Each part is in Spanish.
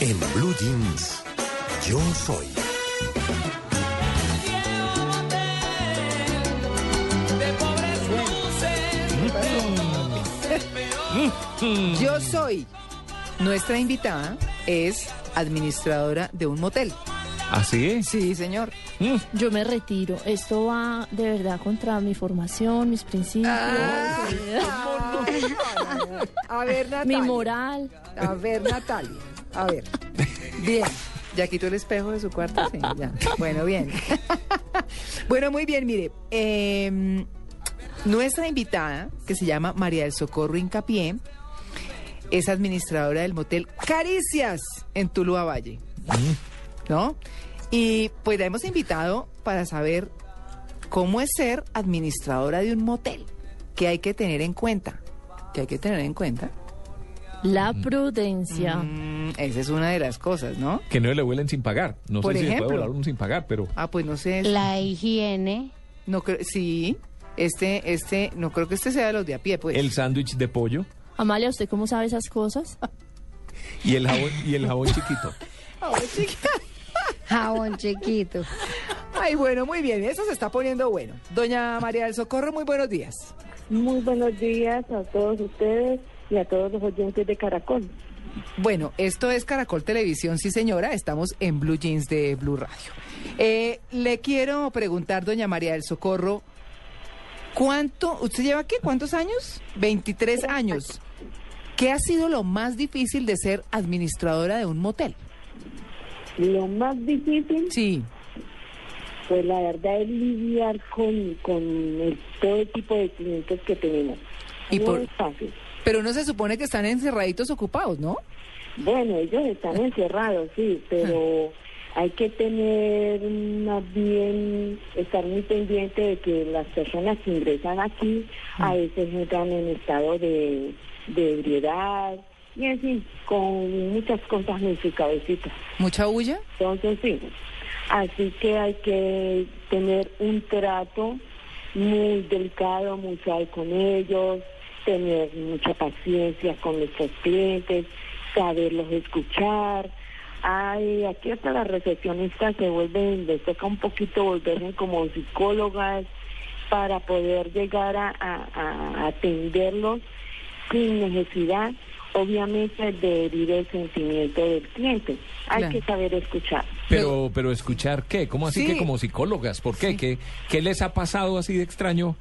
En Blue Jeans, yo soy. Yo soy. Nuestra invitada es administradora de un motel. ¿Así? Sí, señor. Yo me retiro. Esto va de verdad contra mi formación, mis principios, A ver, mi Natalia. moral. A ver, Natalia. A ver. Bien. Ya quitó el espejo de su cuarto. Sí, ya. Bueno, bien. bueno, muy bien, mire. eh, nuestra invitada, que se llama María del Socorro Incapié, es administradora del motel Caricias en Tuluá Valle. ¿No? Y pues la hemos invitado para saber cómo es ser administradora de un motel. ¿Qué hay que tener en cuenta? ¿Qué hay que tener en cuenta? La prudencia. Mm, esa es una de las cosas, ¿no? Que no le vuelen sin pagar. No Por sé si se ejemplo. puede volar uno sin pagar, pero Ah, pues no sé. La higiene. No creo, sí. Este, este, no creo que este sea de los de a pie, pues. el sándwich de pollo Amalia, ¿usted cómo sabe esas cosas? y el jabón, y el jabón chiquito. Jabón chiquito. Ay, bueno, muy bien. Eso se está poniendo bueno. Doña María del Socorro, muy buenos días. Muy buenos días a todos ustedes y a todos los oyentes de Caracol. Bueno, esto es Caracol Televisión, sí señora. Estamos en Blue Jeans de Blue Radio. Eh, le quiero preguntar, doña María del Socorro, ¿cuánto, usted lleva qué? ¿Cuántos años? 23 años. ¿Qué ha sido lo más difícil de ser administradora de un motel? Lo más difícil, Sí. pues la verdad es lidiar con, con el- todo el tipo de clientes que tenemos. Y no por- es fácil. Pero uno se supone que están encerraditos ocupados, ¿no? Bueno, ellos están encerrados, sí, pero hay que tener más bien, estar muy pendiente de que las personas que ingresan aquí a veces entran en estado de, de ebriedad y en fin, con muchas cosas en su cabecita. Mucha bulla. Entonces, sí. Así que hay que tener un trato muy delicado, muy suave con ellos, tener mucha paciencia con nuestros clientes, saberlos escuchar. Ay, aquí hasta las recepcionistas se vuelven, les toca un poquito volverse como psicólogas para poder llegar a, a- a atenderlos sin necesidad, obviamente, de herir el sentimiento del cliente. Hay Claro. que saber escuchar. Pero, pero escuchar qué? ¿Cómo así Sí. que como psicólogas? ¿Por qué? ¿Qué, qué les ha pasado así de extraño?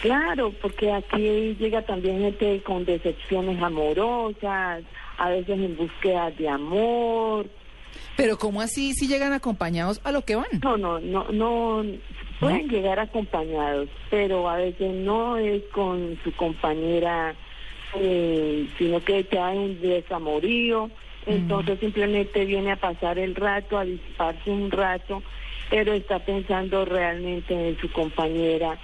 Claro, porque aquí llega también gente con decepciones amorosas, a veces en búsqueda de amor. Pero ¿cómo así si llegan acompañados a lo que van? No, no, no, no, pueden llegar acompañados, pero a veces no es con su compañera, eh, sino que ya hay un desamorío, entonces simplemente viene a pasar el rato, a disiparse un rato, pero está pensando realmente en su compañera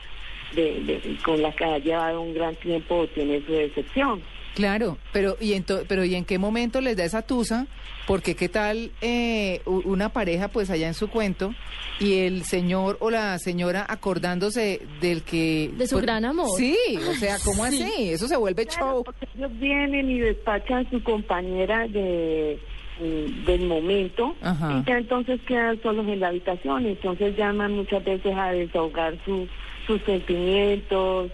de, de- con la que ha llevado un gran tiempo tiene su decepción. Claro, pero ¿y, ento- pero ¿y en qué momento les da esa tusa? Porque qué tal eh, una pareja pues allá en su cuento y el señor o la señora acordándose del que... De su gran amor. Sí, o sea, ¿cómo así? Eso se vuelve Claro, show. porque ellos vienen y despachan a su compañera de mm, del momento Ajá. y ya entonces quedan solos en la habitación entonces llaman muchas veces a desahogar su- sus sentimientos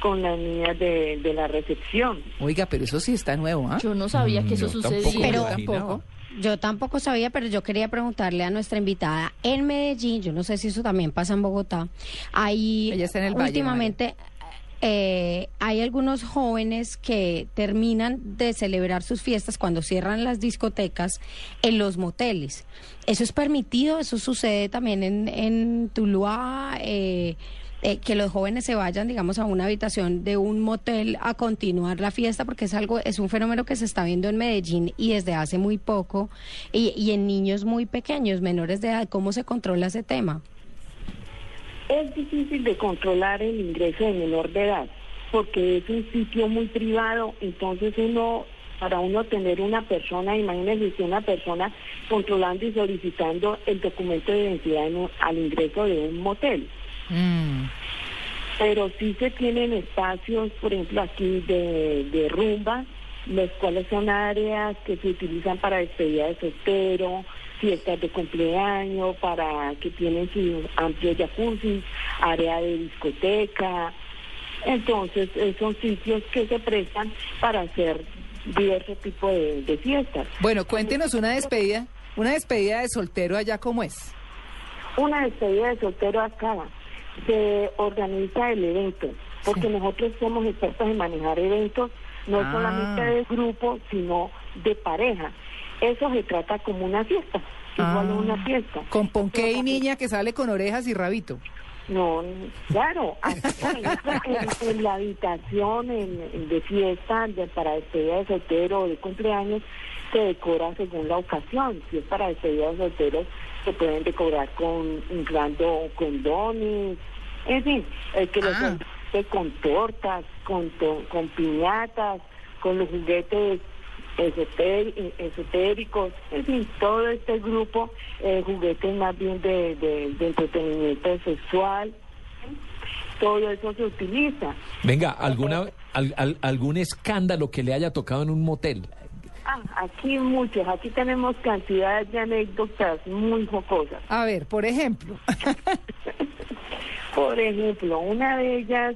con las niñas de, de la recepción Oiga, pero eso sí está nuevo, ¿ah? Yo no sabía que eso Yo tampoco sucedía. Pero- tampoco. Yo tampoco sabía, pero yo quería preguntarle a nuestra invitada en Medellín, yo no sé si eso también pasa en Bogotá, hay Ella está en el Valle, últimamente eh, hay algunos jóvenes que terminan de celebrar sus fiestas cuando cierran las discotecas en los moteles. ¿Eso es permitido? ¿Eso sucede también en, en Tuluá? Eh, eh, que los jóvenes se vayan, digamos, a una habitación de un motel a continuar la fiesta, porque es algo, es un fenómeno que se está viendo en Medellín y desde hace muy poco, y, en niños muy pequeños, menores de edad. ¿Cómo se controla ese tema? Es difícil de controlar el ingreso de menor de edad porque es un sitio muy privado, entonces uno, para uno tener una persona, imagínense si una persona controlando y solicitando el documento de identidad en al ingreso de un motel. Mm. Pero sí se tienen espacios, por ejemplo, aquí de, de rumba, los cuales son áreas que se utilizan para despedida de soltero, fiestas de cumpleaños, para que tienen su amplio jacuzzi, área de discoteca. Entonces, son sitios que se prestan para hacer diversos tipos de, de fiestas. Bueno, cuéntenos una despedida, una despedida de soltero allá cómo es. Una despedida de soltero acá se organiza el evento, porque nosotros somos expertos en manejar eventos, no Ah. solamente de grupo, sino de pareja. Eso se trata como una fiesta, igual a Ah. una fiesta. Con ponqué y niña que sale con orejas y rabito. No, claro, en, en la habitación en- en de fiesta de, para despedida de soltero o de cumpleaños se decora según la ocasión. Si es para despedida de solteros, se pueden decorar con inflando condones, en fin, el que los Ah. con tortas, con, to- con piñatas, con los juguetes esotéri- esotéricos, en fin, todo este grupo, eh, juguetes más bien de, de- de entretenimiento sexual, todo eso se utiliza. Venga, ¿alguna, al- al- ¿algún escándalo que le haya tocado en un motel? Ah, aquí muchos, aquí tenemos cantidades de anécdotas muy jocosas. A ver, por ejemplo. Por ejemplo, una de ellas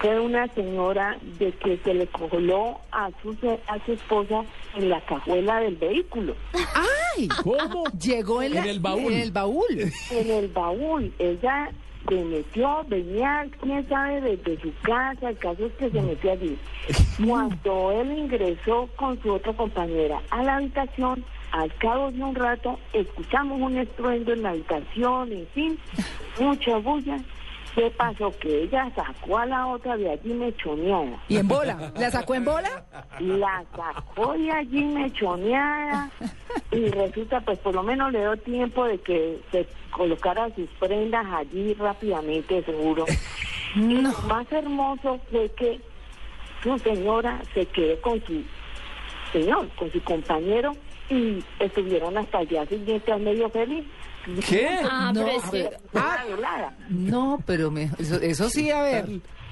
fue una señora de que se le coló a su, a su esposa en la cajuela del vehículo. ¡Ay! ¿Cómo? Llegó en, el baúl. En el baúl. en el baúl. Ella se metió, venía, quién sabe, desde su casa, el caso es que se metió allí. Cuando él ingresó con su otra compañera a la habitación, al cabo de un rato, escuchamos un estruendo en la habitación, en fin, mucha bulla. ¿Qué pasó? Que ella sacó a la otra de allí mechoneada. ¿Y en bola? ¿La sacó en bola? La sacó de allí mechoneada y resulta, pues por lo menos le dio tiempo de que se colocara sus prendas allí rápidamente, seguro. Y lo más hermoso fue que su señora se quedó con su señor, con su compañero y estuvieron hasta el día siguiente al medio feliz. ¿Qué? Ah, No, pero es que- Una velada. No, pero me- eso, eso sí, a ver.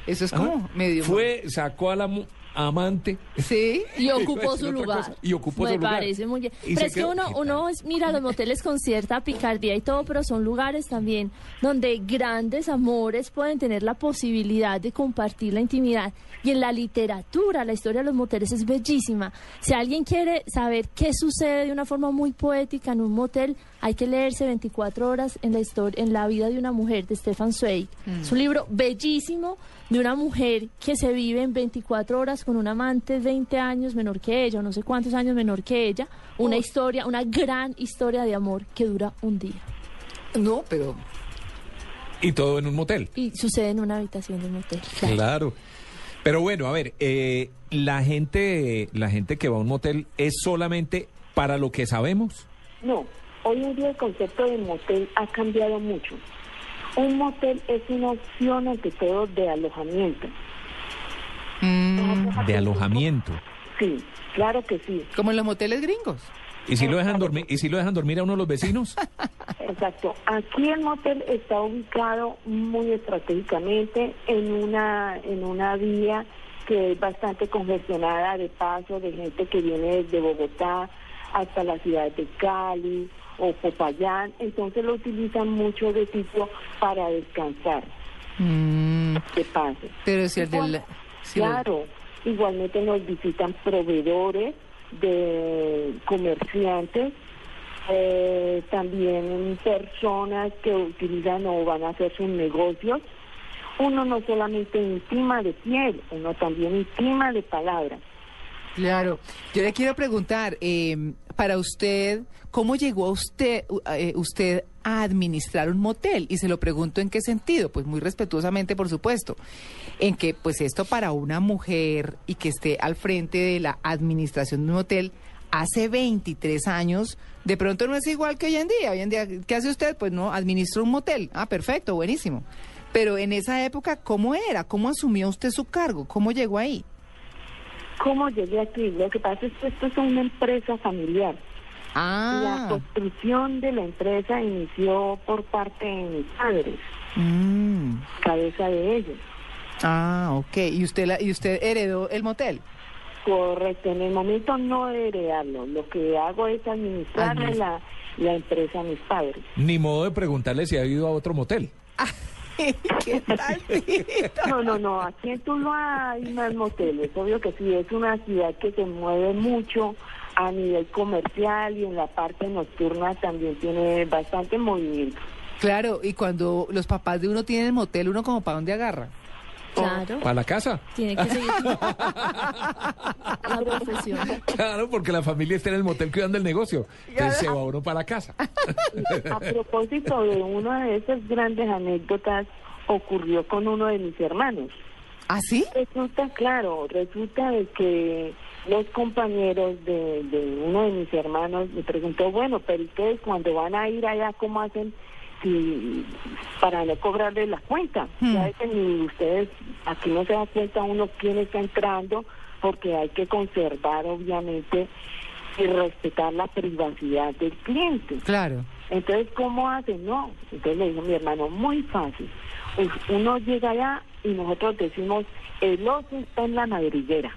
Eso es como Ah, medio. Fue, sacó a la mu- amante. Sí. Y ocupó su lugar. cosa. Y ocupó Me su lugar. parece muy bien. Y Pero es que uno, ¿Qué uno mira los moteles con cierta picardía y todo, pero son lugares también donde grandes amores pueden tener la posibilidad de compartir la intimidad. Y en la literatura, la historia de los moteles es bellísima. Si alguien quiere saber qué sucede de una forma muy poética en un motel, hay que leerse 24 horas en la historia, en la vida de una mujer de Stefan Zweig. Es un libro bellísimo de una mujer que se vive en 24 horas con un amante 20 años menor que ella, o no sé cuántos años menor que ella. Una historia, una gran historia de amor que dura un día. No, pero. Y todo en un motel. Y sucede en una habitación de un motel. claro. Claro. Pero bueno, a ver, eh, la gente, la gente que va a un motel es solamente para lo que sabemos. No, hoy en día el concepto de motel ha cambiado mucho. Un motel es una opción ante todo de alojamiento. mm, De alojamiento. Sí, claro que sí. como en los moteles gringos. ¿Y si lo dejan dormir, y si lo dejan dormir a uno de los vecinos? Exacto. Aquí el motel está ubicado muy estratégicamente en una en una vía que es bastante congestionada de paso de gente que viene desde Bogotá hasta la ciudad de Cali o Popayán. Entonces lo utilizan mucho de sitio para descansar Mm, de paso. pero si el del. Si claro, igualmente nos visitan proveedores de comerciantes, eh, también personas que utilizan o van a hacer sus negocios. Uno no solamente intima de piel, uno también intima de palabras. Claro. Yo le quiero preguntar, eh, para usted, ¿cómo llegó usted, eh, usted a administrar un motel. Y se lo pregunto en qué sentido. Pues muy respetuosamente, por supuesto. En que, pues esto para una mujer y que esté al frente de la administración de un motel hace 23 años, de pronto no es igual que hoy en día. Hoy en día, ¿qué hace usted? Pues no, administra un motel. Ah, perfecto, buenísimo. Pero en esa época, ¿cómo era? ¿Cómo asumió usted su cargo? ¿Cómo llegó ahí? ¿Cómo llegué aquí? Lo que pasa es que esto es una empresa familiar. La Ah, construcción de la empresa inició por parte de mis padres, mm, cabeza de ellos. ah, ok. ¿Y usted, la, ¿Y usted heredó el motel? Correcto, en el momento no de heredarlo, lo que hago es administrarle Administra- la, la empresa a mis padres. Ni modo de preguntarle si ha ido a otro motel. ¿Qué tal? No, no, no, aquí en Tuluá hay más moteles, obvio que sí, es una ciudad que se mueve mucho a nivel comercial y en la parte nocturna también tiene bastante movimiento. Claro, y cuando los papás de uno tienen motel, uno como para dónde agarra. Claro, ¿Para la casa? tiene que seguir la profesión. Claro, porque la familia está en el motel cuidando el negocio. Entonces se va uno para la casa. A propósito de una de esas grandes anécdotas, ocurrió con uno de mis hermanos. ¿Ah, sí? Resulta, claro, resulta de que los compañeros de, de uno de mis hermanos me preguntó, bueno, pero ustedes cuando van a ir allá, ¿cómo hacen si, para no cobrarle la cuenta? Hmm. Ya que ni ustedes, aquí no se da cuenta uno quién está entrando, porque hay que conservar, obviamente, y respetar la privacidad del cliente. Claro. Entonces, ¿cómo hacen? No. Entonces le dijo mi hermano, muy fácil. Pues, Uno llega allá y nosotros decimos, el oso está en la madriguera.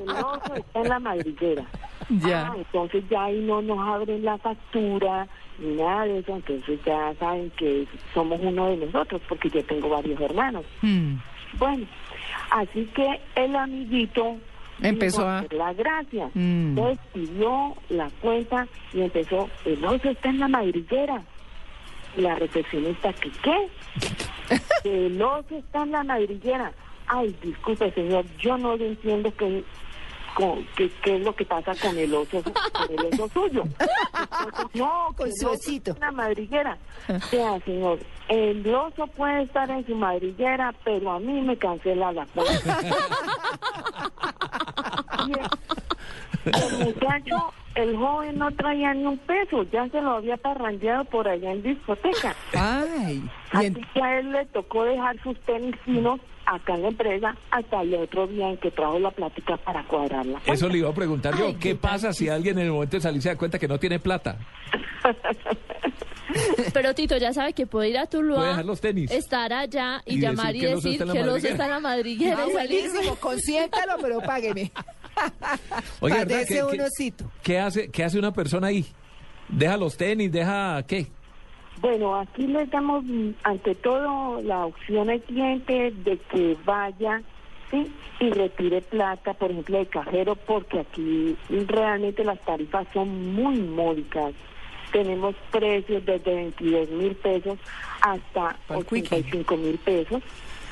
el oso está en la madriguera. Ya. Ah, entonces ya ahí no nos abren la factura ni nada de eso, entonces ya saben que somos uno de nosotros, porque yo tengo varios hermanos. Hmm. Bueno, así que el amiguito Empezó a- hacer la gracia. Mm. Entonces pidió la cuenta y empezó, el oso está en la madriguera. La recepcionista, ¿qué qué? el oso está en la madriguera. Ay, disculpe señor, yo no le entiendo qué, con- qué, qué es lo que pasa con el oso, con el oso suyo. No, Con su osito. la madriguera. Vea, señor, el oso puede estar en su madriguera, pero a mí me cancela la cuenta. El, muchacho, el joven no traía ni un peso, ya se lo había parrandeado por allá en discoteca. Ay. Así que a él le tocó dejar sus tenis finos acá en la empresa hasta el otro día en que trajo la plática para cuadrarla. Eso le iba a preguntar yo. Ay, ¿Qué pasa si alguien en el momento de salir se da cuenta que no tiene plata? Pero Tito ya sabe que puede ir a Tuluá, Puede dejar los tenis. estar allá y, Y llamar decir y decir que madriguera. está en la madriguera Ah, buenísimo, consiéntalo, pero págueme. Oye, ¿verdad? Padece ¿Qué-. ¿Qué hace, ¿Qué hace una persona ahí? ¿Deja los tenis? ¿Deja qué? Bueno, aquí les damos mm, ante todo la opción al cliente de que vaya ¿sí? y retire plata, por ejemplo, de cajero, porque aquí realmente las tarifas son muy módicas. Tenemos precios desde 22 mil pesos hasta Pa'l quickie. 85 mil pesos.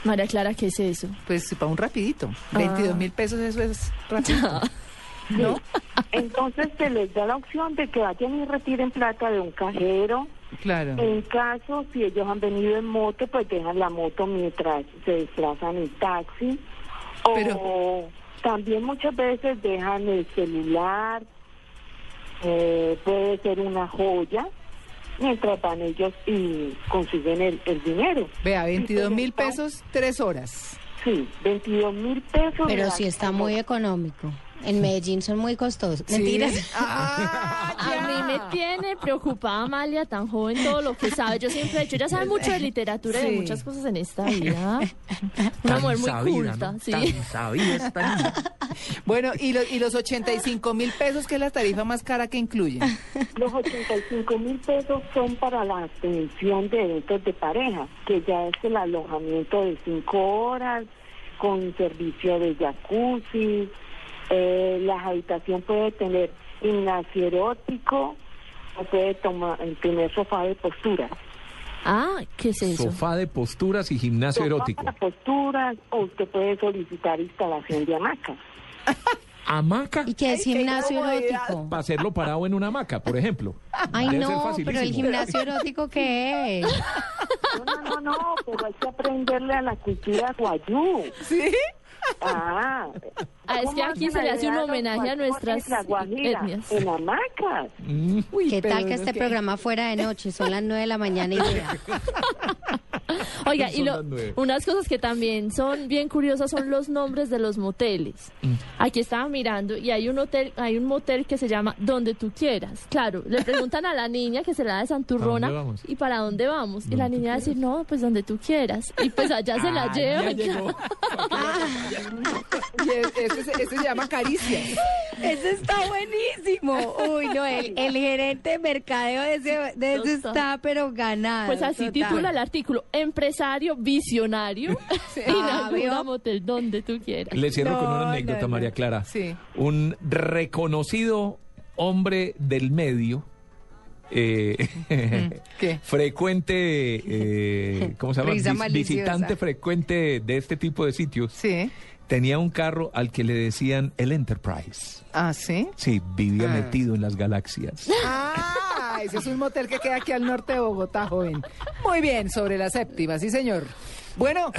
María Clara, ¿qué es eso? Pues para un rapidito. Ah. 22 mil pesos, eso es rápido. ¿no? Entonces se les da la opción de que vayan y retiren plata de un cajero. Claro. En caso, si ellos han venido en moto, pues dejan la moto mientras se desplazan en taxi. O Pero- también muchas veces dejan el celular, eh, puede ser una joya, mientras van ellos y consiguen el, el dinero. Vea, 22 mil Entonces, pesos, tres horas. Sí, 22 mil pesos. Pero sí está muy económico. En Medellín son muy costosos. ¿Sí? Mentiras. Ah, A mí me tiene preocupada Amalia, tan joven, todo lo que sabe. Yo siempre he dicho, ella sabe mucho de literatura y de muchas cosas en esta vida. Una mujer muy culta, sí. Bueno, y, lo- y los 85 mil pesos, que es la tarifa más cara que incluye. Los 85 mil pesos son para la atención de eventos de pareja, que ya es el alojamiento de cinco horas, con servicio de jacuzzi. Eh, la habitación puede tener gimnasio erótico o puede tomar, tener sofá de postura. Ah, ¿qué es eso? Sofá de posturas y gimnasio Sofá erótico. para posturas o usted puede solicitar instalación de hamacas. hamaca ¿Y qué es Ay, gimnasio erótico? para hacerlo parado en una hamaca, por ejemplo. Ay, Debe no, pero el gimnasio erótico, ¿qué es? No, no, no, no, pero hay que aprenderle a la cultura guayú. ¿Sí? Ah, Ah, es que ¿cómo aquí se le hace un homenaje a nuestras etnias. En hamacas. Uy, ¿Qué tal que es este programa fuera de noche? Son las nueve de la mañana y ya. Oiga, y lo- unas cosas que también son bien curiosas son los nombres de los moteles. Mm. Aquí estaba mirando y hay un hotel, hay un motel que se llama Donde tú quieras. Claro, le preguntan a la niña que se la da de Santurrona ¿Para dónde vamos? y para dónde vamos. Y la niña va a decir, no, pues donde tú quieras. Y pues allá se la Ah, lleva. ya llegó. Y es- este, se- llama caricias. Ese está buenísimo. Uy, no, el, el gerente de mercadeo de ese, de ese está, pero ganado. Pues así total. titula el artículo, empresario visionario, inaugura Ah, motel donde tú quieras. Le cierro con una anécdota, no, no. María Clara. Sí. Un reconocido hombre del medio, eh, ¿Qué? frecuente, eh, ¿cómo se llama? Risa Vis- maliciosa. visitante frecuente de este tipo de sitios. Sí. Tenía un carro al que le decían el Enterprise. Ah, ¿sí? Sí, vivía Ah. metido en las galaxias. Ah, es un motel que queda aquí al norte de Bogotá, joven. Muy bien, sobre la séptima, sí, señor. Bueno.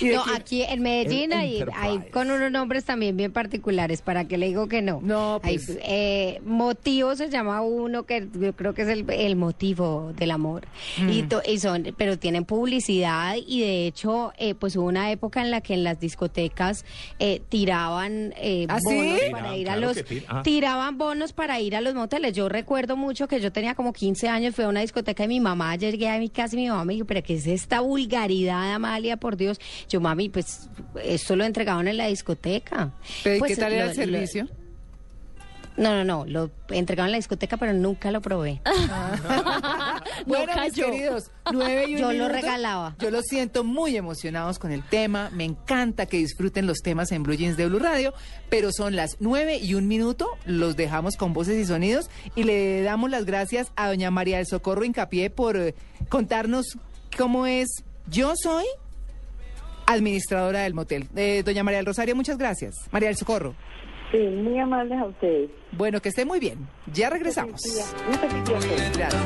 ¿Y de No, aquí en Medellín El hay, hay con unos nombres también bien particulares, para que le digo que no. No, Hay, pues. eh, motivo se llama uno que yo creo que es el, el motivo del amor. Mm. Y, to- y son, pero tienen publicidad y de hecho, eh, pues hubo una época en la que en las discotecas eh, tiraban eh, ¿Ah, sí? bonos Tiraban, para ir a claro los ah. tiraban bonos para ir a los moteles. Yo recuerdo mucho que yo tenía como 15 años, fui a una discoteca y mi mamá llegué a mi casa y mi mamá me dijo, pero ¿qué es esta vulgaridad, Amalia, por Dios? Yo, mami, pues esto lo entregaban en la discoteca. ¿Pero Pues, qué tal era el lo- servicio? lo- no, no, no, lo entregaban en la discoteca, pero nunca lo probé. Bueno, mis queridos, nueve y un Yo lo minuto. regalaba. Yo los siento muy emocionados con el tema. Me encanta que disfruten los temas en Blue Jeans de Blue Radio, pero son las nueve y un minuto. Los dejamos con voces y sonidos y le damos las gracias a doña María del Socorro Hincapié por eh, contarnos cómo es. Yo soy administradora del motel. Eh, doña María del Rosario, muchas gracias. María del Socorro. Sí, muy amables a ustedes. Bueno, que esté muy bien. Ya regresamos. Un feliz día. Gracias.